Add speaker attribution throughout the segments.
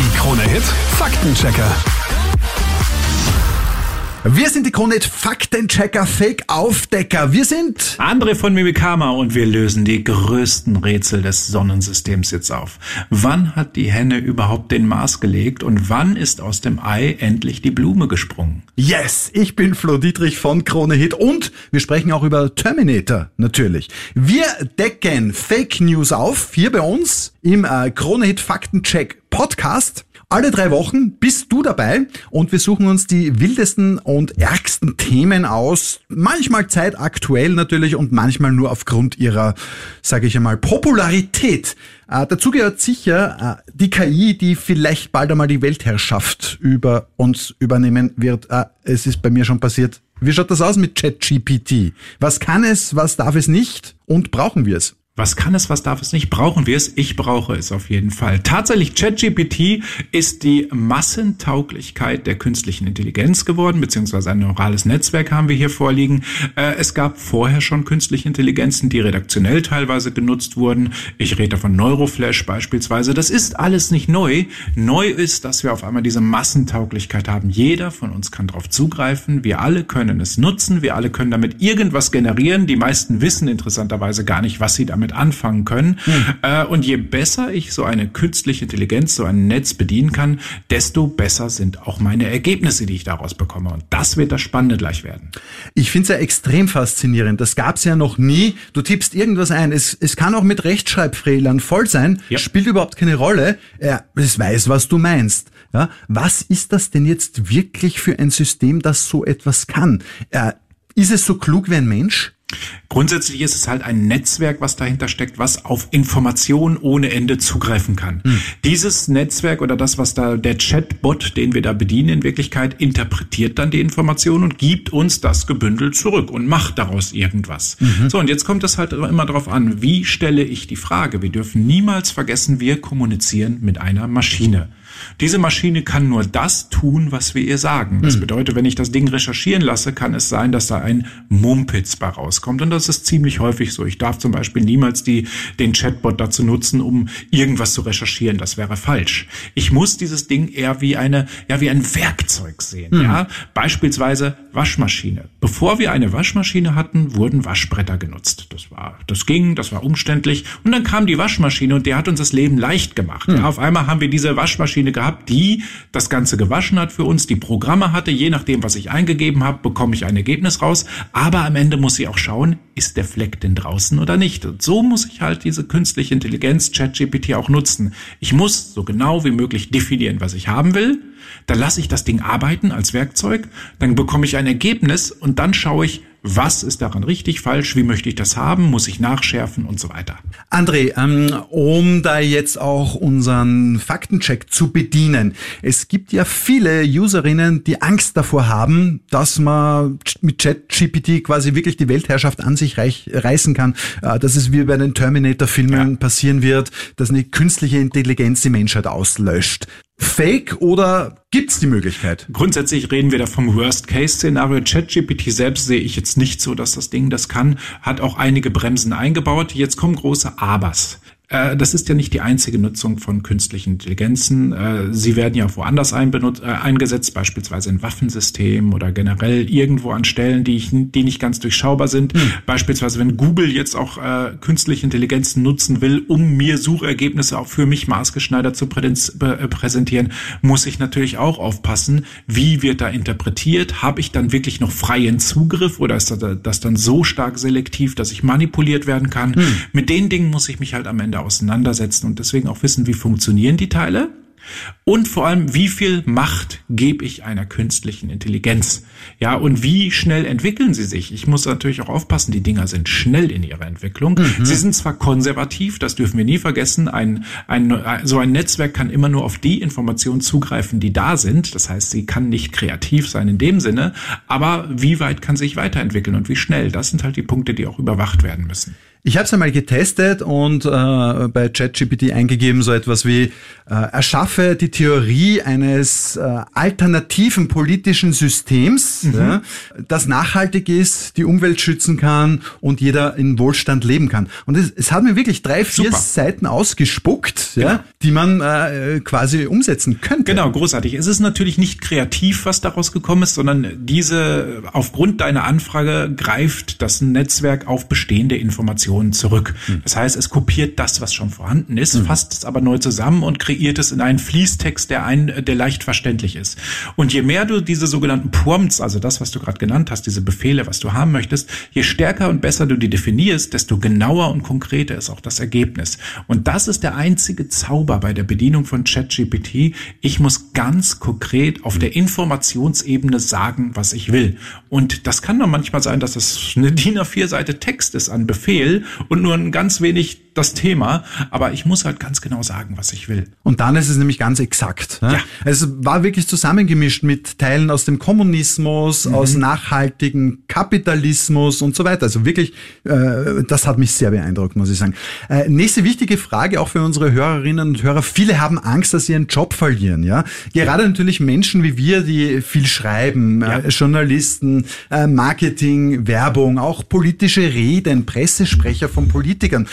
Speaker 1: Die Krone Hit Faktenchecker.
Speaker 2: Wir sind die Kronet Faktenchecker Fake Aufdecker. Wir sind
Speaker 3: André von Mimikama und wir lösen die größten Rätsel des Sonnensystems jetzt auf. Wann hat die Henne überhaupt den Mars gelegt und wann ist aus dem Ei endlich die Blume gesprungen?
Speaker 2: Yes, ich bin Flo Dietrich von Krone Hit und wir sprechen auch über Terminator natürlich. Wir decken Fake News auf hier bei uns im äh, Krone Hit Faktencheck Podcast. Alle drei Wochen bist du dabei und wir suchen uns die wildesten und ärgsten Themen aus. Manchmal zeitaktuell natürlich und manchmal nur aufgrund ihrer, sage ich einmal, Popularität. Äh, dazu gehört sicher äh, die KI, die vielleicht bald einmal die Weltherrschaft über uns übernehmen wird. Äh, es ist bei mir schon passiert. Wie schaut das aus mit ChatGPT? Was kann es, was darf es nicht und brauchen wir es?
Speaker 3: Was kann es, was darf es nicht? Brauchen wir es? Ich brauche es auf jeden Fall. Tatsächlich, ChatGPT ist die Massentauglichkeit der künstlichen Intelligenz geworden, beziehungsweise ein neurales Netzwerk haben wir hier vorliegen. Äh, es gab vorher schon künstliche Intelligenzen, die redaktionell teilweise genutzt wurden. Ich rede von Neuroflash beispielsweise. Das ist alles nicht neu. Neu ist, dass wir auf einmal diese Massentauglichkeit haben. Jeder von uns kann darauf zugreifen. Wir alle können es nutzen. Wir alle können damit irgendwas generieren. Die meisten wissen interessanterweise gar nicht, was sie damit damit anfangen können. Hm. und je besser ich so eine künstliche Intelligenz, so ein Netz bedienen kann, desto besser sind auch meine Ergebnisse, die ich daraus bekomme. Und das wird das Spannende gleich werden.
Speaker 2: Ich finde es ja extrem faszinierend. Das gab es ja noch nie. Du tippst irgendwas ein. Es, es kann auch mit Rechtschreibfehlern voll sein. Ja. Spielt überhaupt keine Rolle. Es weiß, was du meinst. Ja, was ist das denn jetzt wirklich für ein System, das so etwas kann? Äh, ist es so klug wie ein Mensch?
Speaker 3: Grundsätzlich ist es halt ein Netzwerk, was dahinter steckt, was auf Informationen ohne Ende zugreifen kann. Hm. Dieses Netzwerk oder das, was da der Chatbot, den wir da bedienen, in Wirklichkeit interpretiert dann die Information und gibt uns das gebündelt zurück und macht daraus irgendwas. Mhm. So, und jetzt kommt es halt immer darauf an, wie stelle ich die Frage? Wir dürfen niemals vergessen, wir kommunizieren mit einer Maschine. Diese Maschine kann nur das tun, was wir ihr sagen. Das hm. bedeutet, wenn ich das Ding recherchieren lasse, kann es sein, dass da ein Mumpitz bei rauskommt. Und das ist ziemlich häufig so. Ich darf zum Beispiel niemals die, den Chatbot dazu nutzen, um irgendwas zu recherchieren. Das wäre falsch. Ich muss dieses Ding eher wie eine, ja, wie ein Werkzeug sehen. Mhm. Ja, beispielsweise Waschmaschine. Bevor wir eine Waschmaschine hatten, wurden Waschbretter genutzt. Das war, das ging, das war umständlich. Und dann kam die Waschmaschine und der hat uns das Leben leicht gemacht. Mhm. Ja, auf einmal haben wir diese Waschmaschine Maschine gehabt, die das Ganze gewaschen hat für uns, die Programme hatte. Je nachdem, was ich eingegeben habe, bekomme ich ein Ergebnis raus. Aber am Ende muss sie auch schauen, ist der Fleck denn draußen oder nicht. Und so muss ich halt diese künstliche Intelligenz, ChatGPT, auch nutzen. Ich muss so genau wie möglich definieren, was ich haben will. Dann lasse ich das Ding arbeiten als Werkzeug. Dann bekomme ich ein Ergebnis und dann schaue ich, was ist daran richtig, falsch, wie möchte ich das haben, muss ich nachschärfen und so weiter.
Speaker 2: André, ähm, um da jetzt auch unseren Faktencheck zu bedienen. Es gibt ja viele Userinnen, die Angst davor haben, dass man mit ChatGPT quasi wirklich die Weltherrschaft an sich reich, reißen kann, äh, dass es wie bei den Terminator-Filmen ja. passieren wird, dass eine künstliche Intelligenz die Menschheit auslöscht. Fake oder gibt's die Möglichkeit?
Speaker 3: Grundsätzlich reden wir da vom Worst-Case-Szenario. ChatGPT selbst sehe ich jetzt nicht so, dass das Ding das kann, hat auch einige Bremsen eingebaut. Jetzt kommen große Abers. Äh, das ist ja nicht die einzige Nutzung von künstlichen Intelligenzen. Äh, sie werden ja auch woanders äh, eingesetzt, beispielsweise in Waffensystemen oder generell irgendwo an Stellen, die, ich, die nicht ganz durchschaubar sind. Hm. Beispielsweise, wenn Google jetzt auch äh, künstliche Intelligenzen nutzen will, um mir Suchergebnisse auch für mich maßgeschneidert zu präsentieren, muss ich natürlich auch aufpassen, wie wird da interpretiert? Habe ich dann wirklich noch freien Zugriff oder ist das dann so stark selektiv, dass ich manipuliert werden kann? Hm. Mit den Dingen muss ich mich halt am Ende auseinandersetzen und deswegen auch wissen, wie funktionieren die Teile und vor allem, wie viel Macht gebe ich einer künstlichen Intelligenz? Ja, und wie schnell entwickeln sie sich? Ich muss natürlich auch aufpassen, die Dinger sind schnell in ihrer Entwicklung. Mhm. Sie sind zwar konservativ, das dürfen wir nie vergessen. Ein, ein, so ein Netzwerk kann immer nur auf die Informationen zugreifen, die da sind. Das heißt, sie kann nicht kreativ sein in dem Sinne. Aber wie weit kann sich weiterentwickeln und wie schnell? Das sind halt die Punkte, die auch überwacht werden müssen.
Speaker 2: Ich habe es einmal getestet und äh, bei ChatGPT eingegeben so etwas wie äh, erschaffe die Theorie eines äh, alternativen politischen Systems, mhm. ja, das nachhaltig ist, die Umwelt schützen kann und jeder in Wohlstand leben kann. Und es, es hat mir wirklich drei, vier Super. Seiten ausgespuckt, ja, genau. die man äh, quasi umsetzen könnte.
Speaker 3: Genau, großartig. Es ist natürlich nicht kreativ, was daraus gekommen ist, sondern diese aufgrund deiner Anfrage greift das Netzwerk auf bestehende Informationen Informationen zurück. Mhm. Das heißt, es kopiert das, was schon vorhanden ist, mhm. fasst es aber neu zusammen und kreiert es in einen Fließtext, der ein, der leicht verständlich ist. Und je mehr du diese sogenannten Prompts, also das, was du gerade genannt hast, diese Befehle, was du haben möchtest, je stärker und besser du die definierst, desto genauer und konkreter ist auch das Ergebnis. Und das ist der einzige Zauber bei der Bedienung von ChatGPT. Ich muss ganz konkret auf der Informationsebene sagen, was ich will. Und das kann doch manchmal sein, dass es eine DIN A4-Seite Text ist an Befehl und nur ein ganz wenig das Thema, aber ich muss halt ganz genau sagen, was ich will.
Speaker 2: Und dann ist es nämlich ganz exakt. Ne? Ja. Es war wirklich zusammengemischt mit Teilen aus dem Kommunismus, mhm. aus nachhaltigen Kapitalismus und so weiter. Also wirklich, äh, das hat mich sehr beeindruckt, muss ich sagen. Äh, nächste wichtige Frage auch für unsere Hörerinnen und Hörer. Viele haben Angst, dass sie ihren Job verlieren. Ja, gerade ja. natürlich Menschen wie wir, die viel schreiben, ja. äh, Journalisten, äh, Marketing, Werbung, auch politische Reden, Pressesprecher von Politikern.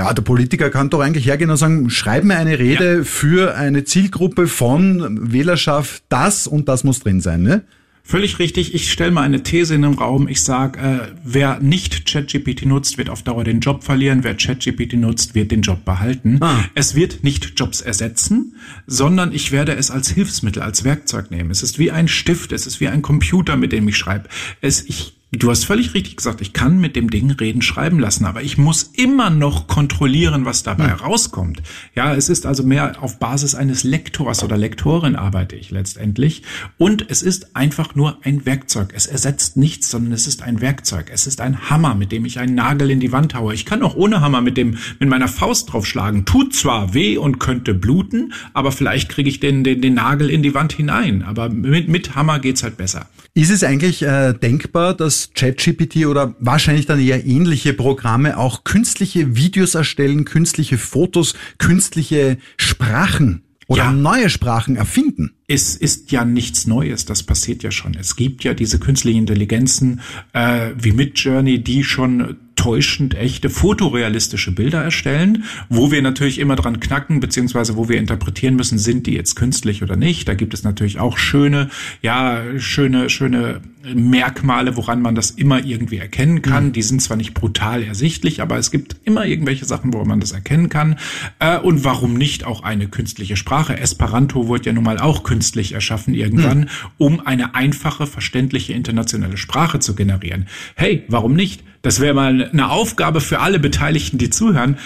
Speaker 2: Ja, der Politiker kann doch eigentlich hergehen und sagen, schreib mir eine Rede ja. für eine Zielgruppe von Wählerschaft, das und das muss drin sein, ne?
Speaker 3: Völlig richtig. Ich stelle mal eine These in den Raum. Ich sage, äh, wer nicht ChatGPT nutzt, wird auf Dauer den Job verlieren. Wer ChatGPT nutzt, wird den Job behalten. Ah. Es wird nicht Jobs ersetzen, sondern ich werde es als Hilfsmittel, als Werkzeug nehmen. Es ist wie ein Stift, es ist wie ein Computer, mit dem ich schreibe. Es, ich Du hast völlig richtig gesagt, ich kann mit dem Ding reden, schreiben lassen, aber ich muss immer noch kontrollieren, was dabei hm. rauskommt. Ja, es ist also mehr auf Basis eines Lektors oder Lektorin arbeite ich letztendlich. Und es ist einfach nur ein Werkzeug. Es ersetzt nichts, sondern es ist ein Werkzeug. Es ist ein Hammer, mit dem ich einen Nagel in die Wand haue. Ich kann auch ohne Hammer mit dem, mit meiner Faust draufschlagen. Tut zwar weh und könnte bluten, aber vielleicht kriege ich den, den, den Nagel in die Wand hinein. Aber mit, mit Hammer geht's halt besser.
Speaker 2: Ist es eigentlich äh, denkbar, dass ChatGPT oder wahrscheinlich dann eher ähnliche Programme auch künstliche Videos erstellen, künstliche Fotos, künstliche Sprachen oder ja. neue Sprachen erfinden?
Speaker 3: Es ist ja nichts Neues, das passiert ja schon. Es gibt ja diese künstlichen Intelligenzen äh, wie Midjourney, die schon täuschend echte fotorealistische Bilder erstellen, wo wir natürlich immer dran knacken, beziehungsweise wo wir interpretieren müssen, sind die jetzt künstlich oder nicht. Da gibt es natürlich auch schöne, ja, schöne, schöne Merkmale, woran man das immer irgendwie erkennen kann. Mhm. Die sind zwar nicht brutal ersichtlich, aber es gibt immer irgendwelche Sachen, woran man das erkennen kann. Äh, und warum nicht auch eine künstliche Sprache? Esperanto wurde ja nun mal auch künstlich erschaffen irgendwann, mhm. um eine einfache, verständliche internationale Sprache zu generieren. Hey, warum nicht? Das wäre mal eine Aufgabe für alle Beteiligten, die zuhören.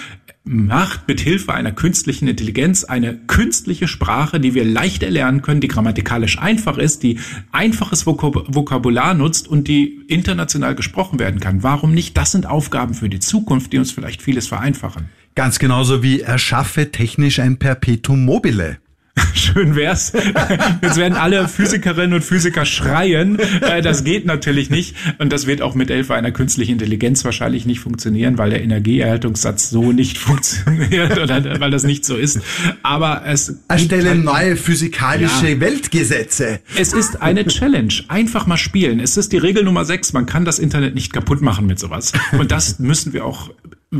Speaker 3: Macht mit Hilfe einer künstlichen Intelligenz eine künstliche Sprache, die wir leicht erlernen können, die grammatikalisch einfach ist, die einfaches Vokabular nutzt und die international gesprochen werden kann. Warum nicht? Das sind Aufgaben für die Zukunft, die uns vielleicht vieles vereinfachen.
Speaker 2: Ganz genauso wie erschaffe technisch ein Perpetuum mobile.
Speaker 3: Schön wär's. Jetzt werden alle Physikerinnen und Physiker schreien. Äh, das geht natürlich nicht. Und das wird auch mit Hilfe einer künstlichen Intelligenz wahrscheinlich nicht funktionieren, weil der Energieerhaltungssatz so nicht funktioniert oder weil das nicht so ist. Aber es
Speaker 2: erstelle halt, neue physikalische ja. Weltgesetze.
Speaker 3: Es ist eine Challenge. Einfach mal spielen. Es ist die Regel Nummer sechs. Man kann das Internet nicht kaputt machen mit sowas. Und das müssen wir auch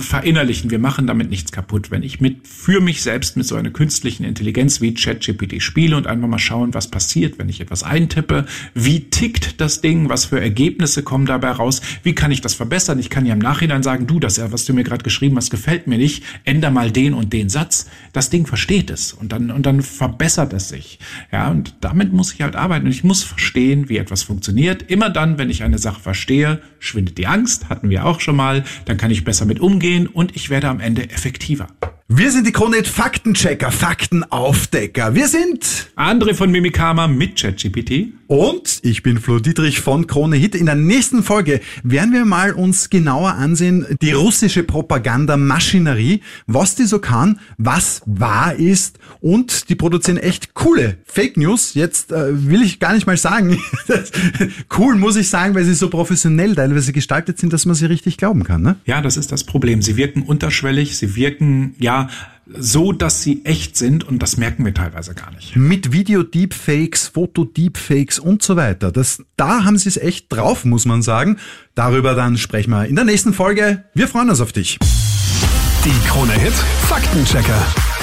Speaker 3: verinnerlichen. Wir machen damit nichts kaputt. Wenn ich mit, für mich selbst mit so einer künstlichen Intelligenz wie ChatGPT spiele und einfach mal schauen, was passiert, wenn ich etwas eintippe, wie tickt das Ding, was für Ergebnisse kommen dabei raus, wie kann ich das verbessern? Ich kann ja im Nachhinein sagen, du, das, was du mir gerade geschrieben hast, gefällt mir nicht, änder mal den und den Satz. Das Ding versteht es und dann, und dann verbessert es sich. Ja, und damit muss ich halt arbeiten und ich muss verstehen, wie etwas funktioniert. Immer dann, wenn ich eine Sache verstehe, schwindet die Angst, hatten wir auch schon mal, dann kann ich besser mit umgehen und ich werde am Ende effektiver.
Speaker 2: Wir sind die Krone Faktenchecker, Faktenaufdecker. Wir sind
Speaker 3: André von Mimikama mit ChatGPT.
Speaker 2: Und ich bin Flo Dietrich von Krone Hit. In der nächsten Folge werden wir mal uns genauer ansehen, die russische Propagandamaschinerie, was die so kann, was wahr ist und die produzieren echt coole Fake News. Jetzt äh, will ich gar nicht mal sagen, cool muss ich sagen, weil sie so professionell teilweise gestaltet sind, dass man sie richtig glauben kann. Ne?
Speaker 3: Ja, das ist das Problem. Sie wirken unterschwellig, sie wirken ja so, dass sie echt sind und das merken wir teilweise gar nicht.
Speaker 2: Mit Video-Deepfakes, Foto-Deepfakes und so weiter. Das, da haben sie es echt drauf, muss man sagen. Darüber dann sprechen wir in der nächsten Folge. Wir freuen uns auf dich.
Speaker 1: Die Krone Hit Faktenchecker.